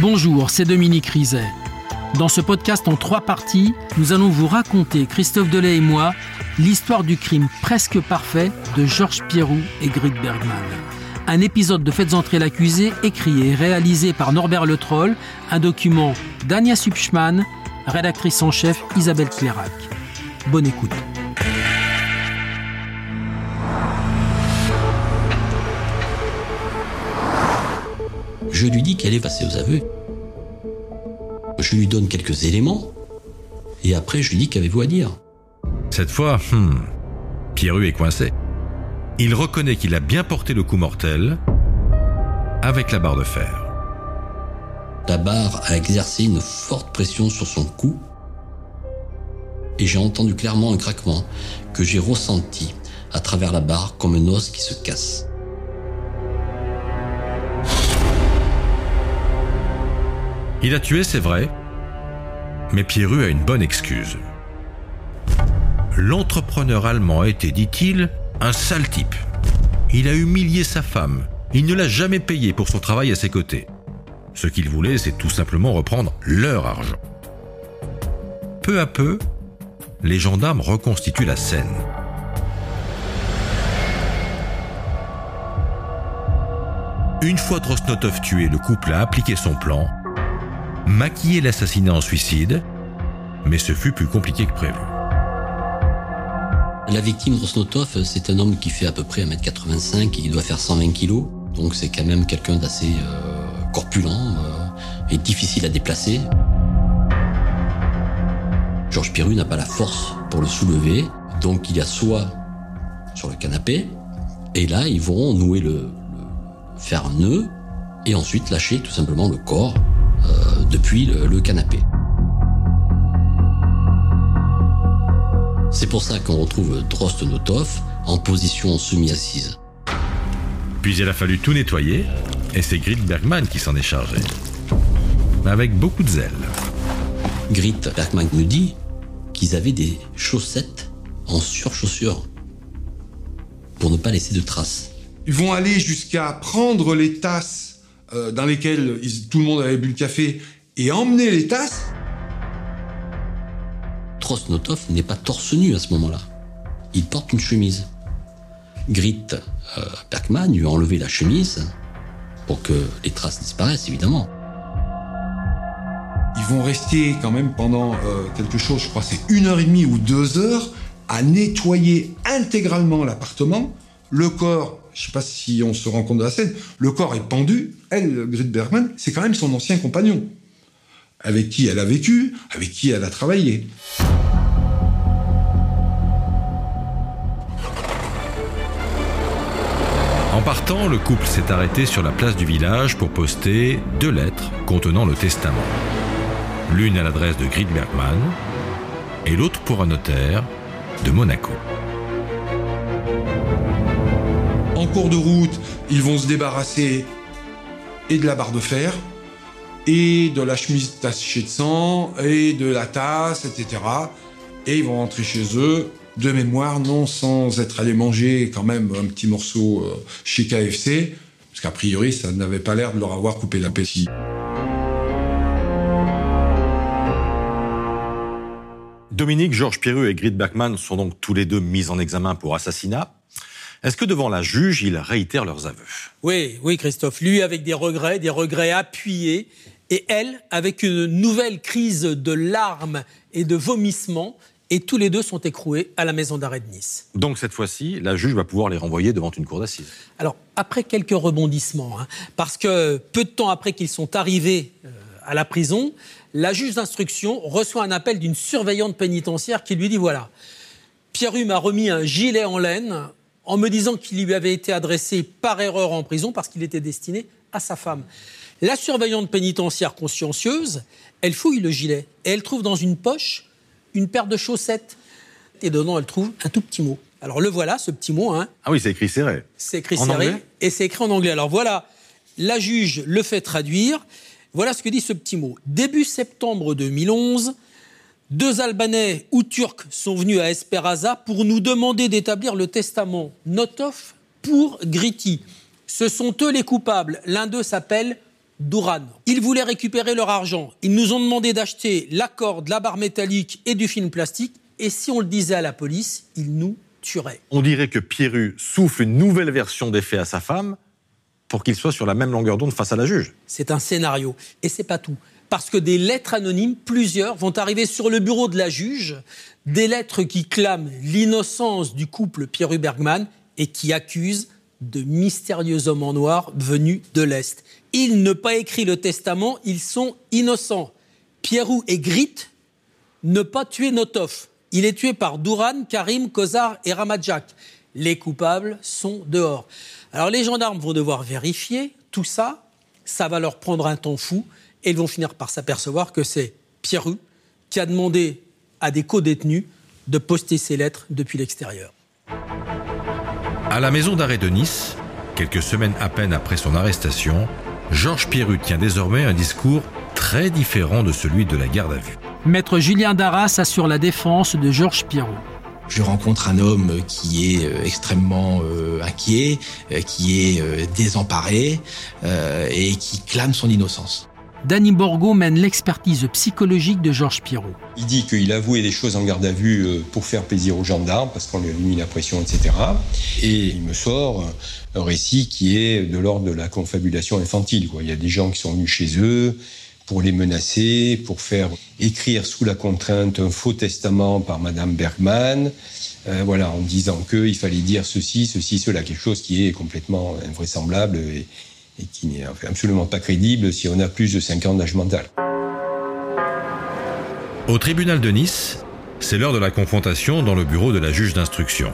Bonjour, c'est Dominique Rizet. Dans ce podcast en trois parties, nous allons vous raconter, Christophe Delay et moi, l'histoire du crime presque parfait de Georges Pierrou et Grit Bergman. Un épisode de Faites entrer l'accusé, écrit et réalisé par Norbert Le Troll, un document d'Ania Subschmann, rédactrice en chef Isabelle Clairac. Bonne écoute. Je lui dis qu'elle est passée aux aveux. Je lui donne quelques éléments. Et après, je lui dis qu'avez-vous à dire Cette fois, hmm, Pierru est coincé. Il reconnaît qu'il a bien porté le coup mortel avec la barre de fer. La barre a exercé une forte pression sur son cou. Et j'ai entendu clairement un craquement que j'ai ressenti à travers la barre comme un os qui se casse. Il a tué, c'est vrai, mais Pierru a une bonne excuse. L'entrepreneur allemand était, dit-il, un sale type. Il a humilié sa femme. Il ne l'a jamais payé pour son travail à ses côtés. Ce qu'il voulait, c'est tout simplement reprendre leur argent. Peu à peu, les gendarmes reconstituent la scène. Une fois Drosnotov tué, le couple a appliqué son plan, maquillé l'assassinat en suicide, mais ce fut plus compliqué que prévu. La victime Rosnotov, c'est un homme qui fait à peu près 1m85 et il doit faire 120 kg. Donc c'est quand même quelqu'un d'assez euh, corpulent euh, et difficile à déplacer. Georges Piru n'a pas la force pour le soulever, donc il y a soit sur le canapé, et là ils vont nouer le, le faire un nœud et ensuite lâcher tout simplement le corps euh, depuis le, le canapé. C'est pour ça qu'on retrouve Drostnotov en position semi-assise. Puis il a fallu tout nettoyer, et c'est Grit Bergman qui s'en est chargé. Avec beaucoup de zèle. Grit Bergman me dit qu'ils avaient des chaussettes en surchaussure pour ne pas laisser de traces. Ils vont aller jusqu'à prendre les tasses euh, dans lesquelles ils- tout le monde avait bu le café et emmener les tasses. Trosnotov n'est pas torse nu à ce moment-là. Il porte une chemise. Grit euh, Bergman lui a enlevé la chemise pour que les traces disparaissent, évidemment. Ils vont rester quand même pendant euh, quelque chose, je crois c'est une heure et demie ou deux heures, à nettoyer intégralement l'appartement. Le corps, je sais pas si on se rend compte de la scène, le corps est pendu. Elle, Grit Bergman, c'est quand même son ancien compagnon, avec qui elle a vécu, avec qui elle a travaillé. En partant, le couple s'est arrêté sur la place du village pour poster deux lettres contenant le testament. L'une à l'adresse de Grit Bergman et l'autre pour un notaire de Monaco. En cours de route, ils vont se débarrasser et de la barre de fer, et de la chemise tachée de sang, et de la tasse, etc. Et ils vont rentrer chez eux, de mémoire, non sans être allés manger quand même un petit morceau euh, chez KFC, parce qu'a priori, ça n'avait pas l'air de leur avoir coupé l'appétit. Dominique, Georges Pierru et Grit Bergman sont donc tous les deux mis en examen pour assassinat. Est-ce que devant la juge, ils réitèrent leurs aveux? Oui, oui, Christophe. Lui avec des regrets, des regrets appuyés, et elle avec une nouvelle crise de larmes et de vomissements, et tous les deux sont écroués à la maison d'arrêt de Nice. Donc cette fois-ci, la juge va pouvoir les renvoyer devant une cour d'assises. Alors, après quelques rebondissements, hein, parce que peu de temps après qu'ils sont arrivés euh, à la prison, la juge d'instruction reçoit un appel d'une surveillante pénitentiaire qui lui dit voilà, Pierru m'a remis un gilet en laine en me disant qu'il lui avait été adressé par erreur en prison parce qu'il était destiné à sa femme. La surveillante pénitentiaire consciencieuse, elle fouille le gilet et elle trouve dans une poche une paire de chaussettes. Et dedans, elle trouve un tout petit mot. Alors le voilà, ce petit mot, hein, Ah oui, c'est écrit serré. c'est écrit En serré anglais? et c'est écrit en anglais. Alors voilà, la juge le fait traduire. Voilà ce que dit ce petit mot. Début septembre 2011, deux Albanais ou Turcs sont venus à Esperaza pour nous demander d'établir le testament Notov pour Gritti. Ce sont eux les coupables. L'un d'eux s'appelle Douran. Ils voulaient récupérer leur argent. Ils nous ont demandé d'acheter la corde, la barre métallique et du film plastique. Et si on le disait à la police, ils nous tueraient. On dirait que Pierru souffle une nouvelle version des faits à sa femme pour qu'il soit sur la même longueur d'onde face à la juge. C'est un scénario. Et c'est pas tout. Parce que des lettres anonymes, plusieurs, vont arriver sur le bureau de la juge, des lettres qui clament l'innocence du couple Pierru Bergman et qui accusent de mystérieux hommes en noir venus de l'Est. Ils n'ont pas écrit le testament, ils sont innocents. Pierrot et Grit ne pas tuer Notov. Il est tué par Douran, Karim, Kozar et Ramadjak. Les coupables sont dehors. Alors les gendarmes vont devoir vérifier tout ça. Ça va leur prendre un temps fou et ils vont finir par s'apercevoir que c'est Pierru qui a demandé à des co-détenus de poster ses lettres depuis l'extérieur. À la maison d'arrêt de Nice, quelques semaines à peine après son arrestation, Georges Pierru tient désormais un discours très différent de celui de la garde à vue. Maître Julien Darras assure la défense de Georges Pierru. Je rencontre un homme qui est euh, extrêmement euh, inquiet, euh, qui est désemparé et qui clame son innocence. Danny Borgo mène l'expertise psychologique de Georges Pirot. Il dit qu'il avouait des choses en garde à vue euh, pour faire plaisir aux gendarmes, parce qu'on lui a mis la pression, etc. Et il me sort un récit qui est de l'ordre de la confabulation infantile. Il y a des gens qui sont venus chez eux pour les menacer, pour faire écrire sous la contrainte un faux testament par Madame Bergman, euh, voilà, en disant qu'il fallait dire ceci, ceci, cela, quelque chose qui est complètement invraisemblable et, et qui n'est absolument pas crédible si on a plus de 5 ans d'âge mental. Au tribunal de Nice, c'est l'heure de la confrontation dans le bureau de la juge d'instruction.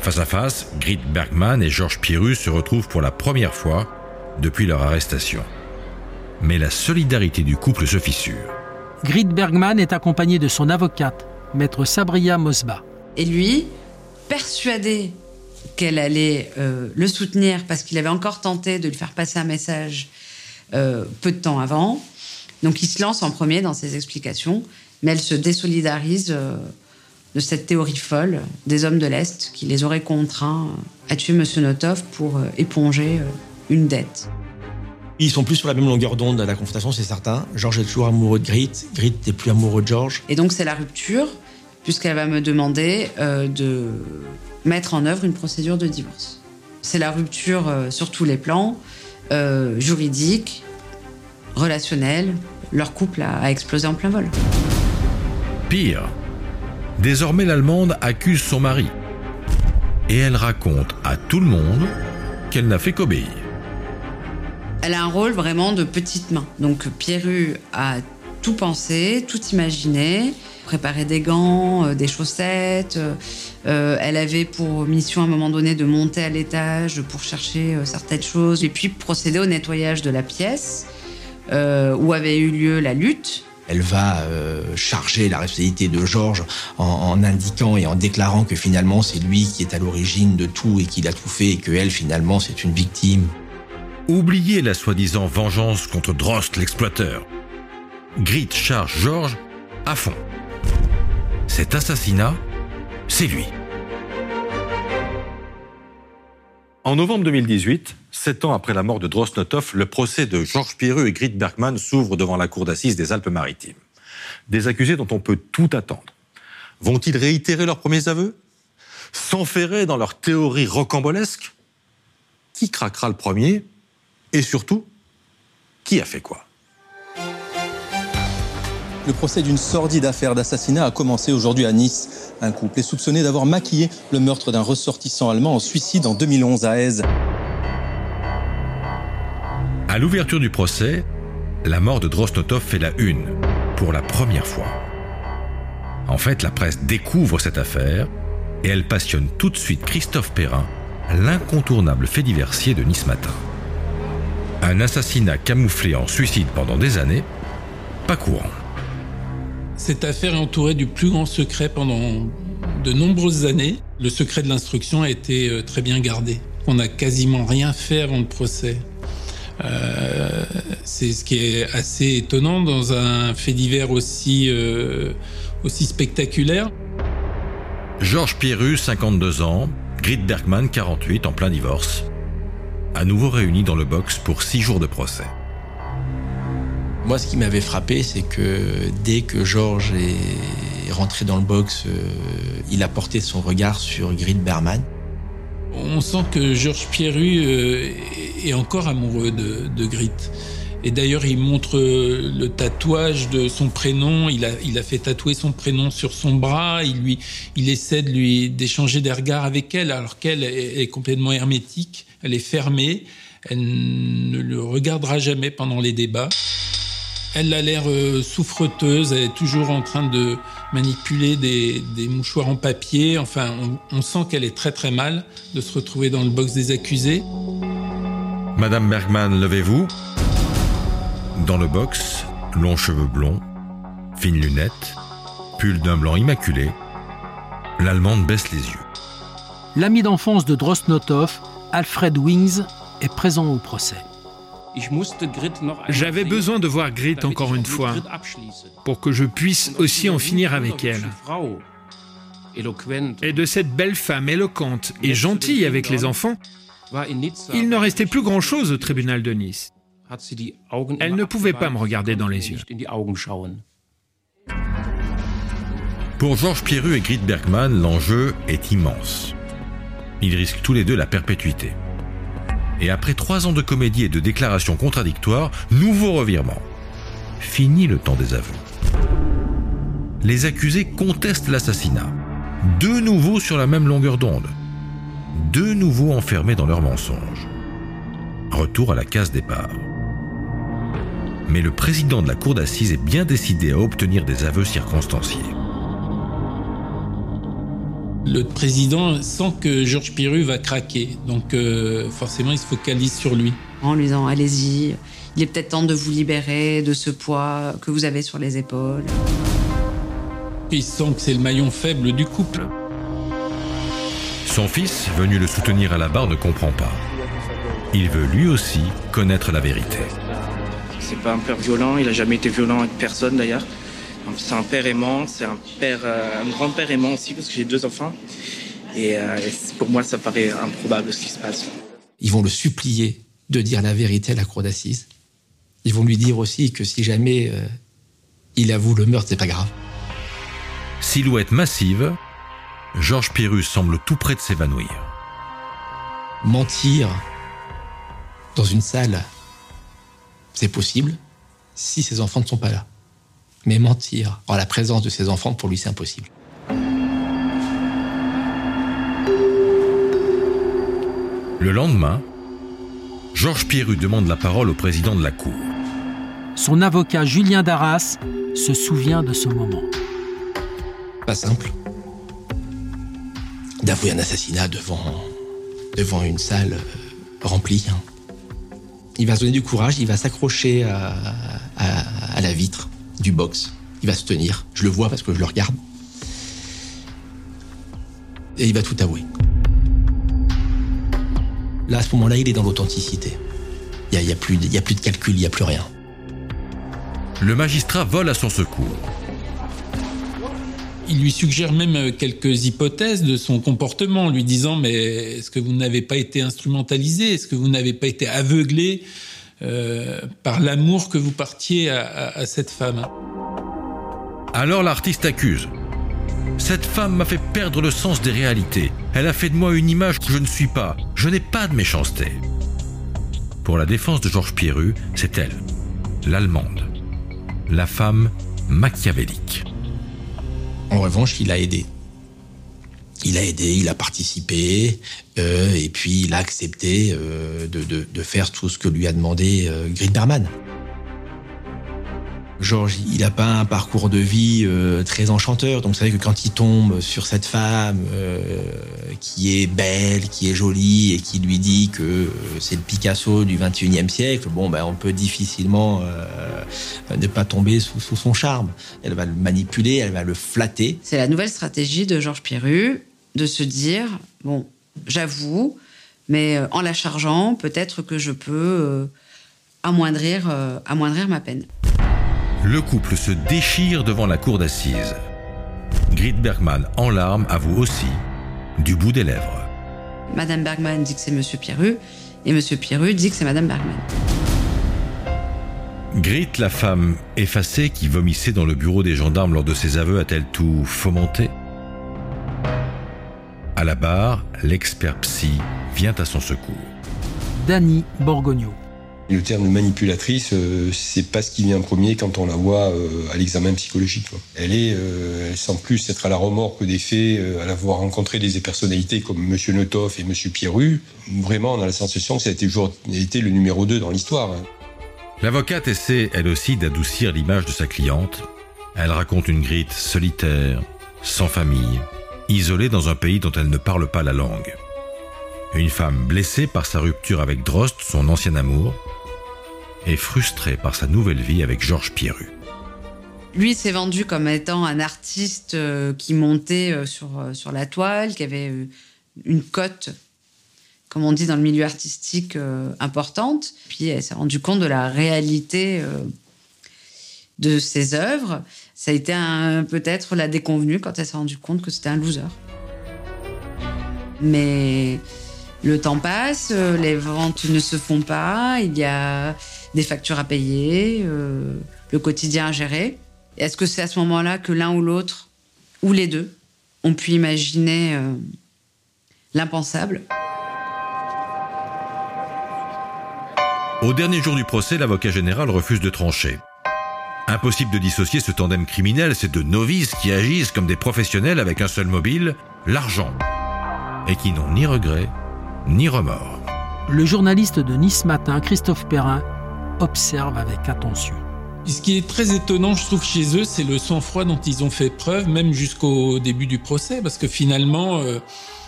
Face à face, Grit Bergman et Georges Pirus se retrouvent pour la première fois depuis leur arrestation. Mais la solidarité du couple se fissure. Grit Bergman est accompagné de son avocate, maître Sabria Mosba. Et lui, persuadé qu'elle allait euh, le soutenir parce qu'il avait encore tenté de lui faire passer un message euh, peu de temps avant. Donc il se lance en premier dans ses explications, mais elle se désolidarise euh, de cette théorie folle des hommes de l'Est qui les auraient contraints à tuer M. Notov pour éponger une dette. Ils sont plus sur la même longueur d'onde à la confrontation, c'est certain. George est toujours amoureux de Grit, Grit n'est plus amoureux de George. Et donc c'est la rupture, puisqu'elle va me demander de mettre en œuvre une procédure de divorce. C'est la rupture euh, sur tous les plans, euh, juridique, relationnel. Leur couple a, explosé en plein vol. Pire, désormais l'Allemande accuse son mari. Et elle raconte à tout le monde qu'elle n'a fait qu'obéir. Elle a un rôle vraiment de petite main. Donc Pierru a tout pensé, tout imaginé préparer des gants, euh, des chaussettes. Euh, elle avait pour mission à un moment donné de monter à l'étage pour chercher euh, certaines choses et puis procéder au nettoyage de la pièce où avait eu lieu la lutte. Elle va charger la responsabilité de Georges en, indiquant et en déclarant que finalement c'est lui qui est à l'origine de tout et qu'il a tout fait et que elle finalement c'est une victime. Oubliez la soi-disant vengeance contre Drost l'exploiteur. Grit charge Georges à fond. Cet assassinat, c'est lui. En novembre 2018, sept ans après la mort de Drosnotov, le procès de Georges Pierreux et Grit Bergman s'ouvre devant la cour d'assises des Alpes-Maritimes. Des accusés dont on peut tout attendre. Vont-ils réitérer leurs premiers aveux? S'enferrer dans leur théorie rocambolesque? Qui craquera le premier? Et surtout, qui a fait quoi? Le procès d'une sordide affaire d'assassinat a commencé aujourd'hui à Nice. Un couple est soupçonné d'avoir maquillé le meurtre d'un ressortissant allemand en suicide en 2011 à Aise. À l'ouverture du procès, la mort de Drosnotov fait la une, pour la première fois. En fait, la presse découvre cette affaire et elle passionne tout de suite Christophe Perrin, l'incontournable fait diversier de Nice Matin. Un assassinat camouflé en suicide pendant des années, pas courant. Cette affaire est entourée du plus grand secret pendant de nombreuses années. Le secret de l'instruction a été euh, très bien gardé. On n'a quasiment rien fait avant le procès. Euh, c'est ce qui est assez étonnant dans un fait divers aussi, euh, aussi spectaculaire. Georges Pierru, 52 ans, Grit Bergman, 48, en plein divorce, à nouveau réunis dans le box pour six jours de procès. Moi, ce qui m'avait frappé, c'est que dès que Georges est rentré dans le box, euh, il a porté son regard sur Grid Berman. On sent que Georges Pierru euh, est encore amoureux de, Grit. Et d'ailleurs, il montre euh, le tatouage de son prénom. Il a, fait tatouer son prénom sur son bras. Il essaie de lui d'échanger des regards avec elle, alors qu'elle est complètement hermétique. Elle est fermée. Elle ne le regardera jamais pendant les débats. Elle a l'air euh, souffreteuse, elle est toujours en train de manipuler des, des mouchoirs en papier. Enfin, on, on sent qu'elle est très très mal de se retrouver dans le box des accusés. Madame Bergman, levez-vous. Dans le box, longs cheveux blonds, fines lunettes, pull d'un blanc immaculé, l'Allemande baisse les yeux. L'ami d'enfance de Drosnotov, Alfred Wings, est présent au procès. J'avais besoin de voir Grit encore une fois pour que je puisse aussi en finir avec elle. Et de cette belle femme éloquente et gentille avec les enfants, il ne restait plus grand-chose au tribunal de Nice. Elle ne pouvait pas me regarder dans les yeux. Pour Georges Pierru et Grit Bergman, l'enjeu est immense. Ils risquent tous les deux la perpétuité. Et après trois ans de comédie et de déclarations contradictoires, nouveau revirement. Fini le temps des aveux. Les accusés contestent l'assassinat. De nouveau sur la même longueur d'onde. De nouveau enfermés dans leurs mensonges. Retour à la case départ. Mais le président de la cour d'assises est bien décidé à obtenir des aveux circonstanciés. Le président sent que Georges Piru va craquer, donc euh, forcément il se focalise sur lui. En lui disant allez-y, il est peut-être temps de vous libérer de ce poids que vous avez sur les épaules. Il sent que c'est le maillon faible du couple. Son fils, venu le soutenir à la barre, ne comprend pas. Il veut lui aussi connaître la vérité. C'est pas un père violent, il a jamais été violent avec personne d'ailleurs. C'est un père aimant, c'est un père, euh, un grand-père aimant aussi parce que j'ai deux enfants. Et euh, pour moi, ça paraît improbable ce qui se passe. Ils vont le supplier de dire la vérité à la cour d'assises. Ils vont lui dire aussi que si jamais euh, il avoue le meurtre, c'est pas grave. Silhouette massive, Georges Pyrrhus semble tout près de s'évanouir. Mentir dans une salle, c'est possible si ses enfants ne sont pas là. Mais mentir en la présence de ses enfants, pour lui, c'est impossible. Le lendemain, Georges Pierru demande la parole au président de la Cour. Son avocat Julien Darras se souvient de ce moment. Pas simple d'avouer un assassinat devant, devant une salle euh, remplie. hein. Il va se donner du courage, il va s'accrocher à, à- à la vitre du box. Il va se tenir. Je le vois parce que je le regarde. Et il va tout avouer. Là, à ce moment-là, il est dans l'authenticité. Il n'y a, il y a plus de- il y a plus de calcul, il n'y a plus rien. Le magistrat vole à son secours. Il lui suggère même euh, quelques hypothèses de son comportement, lui disant mais est-ce que vous n'avez pas été instrumentalisé, est-ce que vous n'avez pas été aveuglé? Euh, par l'amour que vous portiez à, à- à cette femme Alors l'artiste accuse. Cette femme m'a fait perdre le sens des réalités. Elle a fait de moi une image que je ne suis pas. Je n'ai pas de méchanceté. Pour la défense de Georges Pierru, c'est elle, l'Allemande, la femme machiavélique. En revanche, il a aidé. Il a aidé, il a participé, euh, et puis il a accepté euh, de, faire tout ce que lui a demandé euh, Gridberman. Georges, il n'a pas un parcours de vie euh, très enchanteur, donc c'est vrai que quand il tombe sur cette femme qui est belle, qui est jolie, et qui lui dit que c'est le Picasso du 21e siècle, bon, ben, on peut difficilement ne pas tomber sous, son charme. Elle va le manipuler, elle va le flatter. C'est la nouvelle stratégie de Georges Pierru de se dire bon, j'avoue, mais euh, en la chargeant, peut-être que je peux euh, amoindrir, euh, amoindrir ma peine. Le couple se déchire devant la cour d'assises. Grit Bergman, en larmes, avoue aussi, du bout des lèvres. Madame Bergman dit que c'est Monsieur Pierru, et Monsieur Pierru dit que c'est Madame Bergman. Grit, la femme effacée qui vomissait dans le bureau des gendarmes lors de ses aveux, a-t-elle tout fomenté? À la barre, l'expert psy vient à son secours. Danny Borgogno. Le terme de manipulatrice, euh, c'est pas ce qui vient en premier quand on la voit euh, à l'examen psychologique. Elle est, euh, elle semble plus être à la remorque des faits, à avoir rencontré des personnalités comme Monsieur Notov et Monsieur Pierru. Vraiment, on a la sensation que ça a été, a été le numéro 2 dans l'histoire. Hein. L'avocate essaie, elle aussi, d'adoucir l'image de sa cliente. Elle raconte une grite solitaire, sans famille, isolée dans un pays dont elle ne parle pas la langue. Une femme blessée par sa rupture avec Drost, son ancien amour, et frustrée par sa nouvelle vie avec Georges Pierru. Lui s'est vendu comme étant un artiste euh, qui montait euh, sur, euh, sur la toile, qui avait une cote, comme on dit dans le milieu artistique, importante. Puis elle s'est rendue compte de la réalité de ses œuvres. Ça a été peut-être la déconvenue quand elle s'est rendue compte que c'était un loser. Mais le temps passe, les ventes ne se font pas, il y a des factures à payer, euh, le quotidien à gérer. Est-ce que c'est à ce moment-là que l'un ou l'autre, ou les deux, ont pu imaginer euh, l'impensable? Au dernier jour du procès, l'avocat général refuse de trancher. Impossible de dissocier ce tandem criminel, ces deux novices qui agissent comme des professionnels avec un seul mobile, l'argent, et qui n'ont ni regret ni remords. Le journaliste de Nice Matin, Christophe Perrin, observe avec attention. Ce qui est très étonnant, je trouve, chez eux, c'est le sang-froid dont ils ont fait preuve, même jusqu'au début du procès, parce que finalement, euh,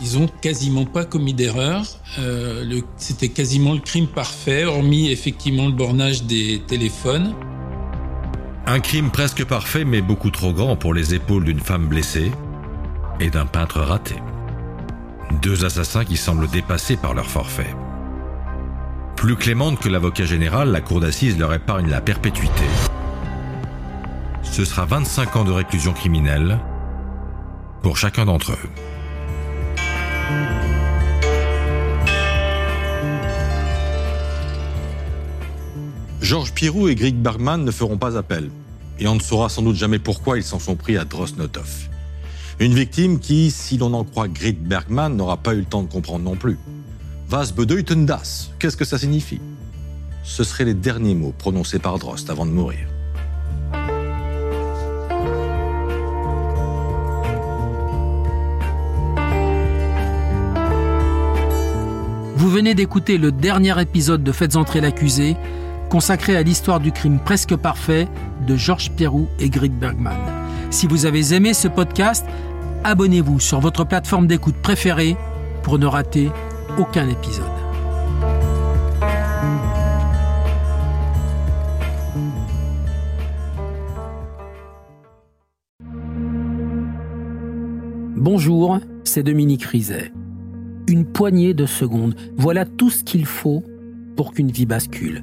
ils ont quasiment pas commis d'erreur. Euh, C'était quasiment le crime parfait, hormis effectivement le bornage des téléphones. Un crime presque parfait, mais beaucoup trop grand pour les épaules d'une femme blessée et d'un peintre raté. Deux assassins qui semblent dépassés par leur forfait. Plus clémente que l'avocat général, la cour d'assises leur épargne la perpétuité. Ce sera 25 ans de réclusion criminelle pour chacun d'entre eux. Georges Pirou et Greg Bergman ne feront pas appel. Et on ne saura sans doute jamais pourquoi ils s'en sont pris à Drosnotov. Une victime qui, si l'on en croit Grit Bergman, n'aura pas eu le temps de comprendre non plus. Was bedeuten das Qu'est-ce que ça signifie? Ce seraient les derniers mots prononcés par Drost avant de mourir. Vous venez d'écouter le dernier épisode de Faites entrer l'accusé, consacré à l'histoire du crime presque parfait de Georges Pierrou et Grit Bergman. Si vous avez aimé ce podcast, abonnez-vous sur votre plateforme d'écoute préférée pour ne rater aucun épisode. Bonjour, c'est Dominique Rizet. Une poignée de secondes, voilà tout ce qu'il faut pour qu'une vie bascule.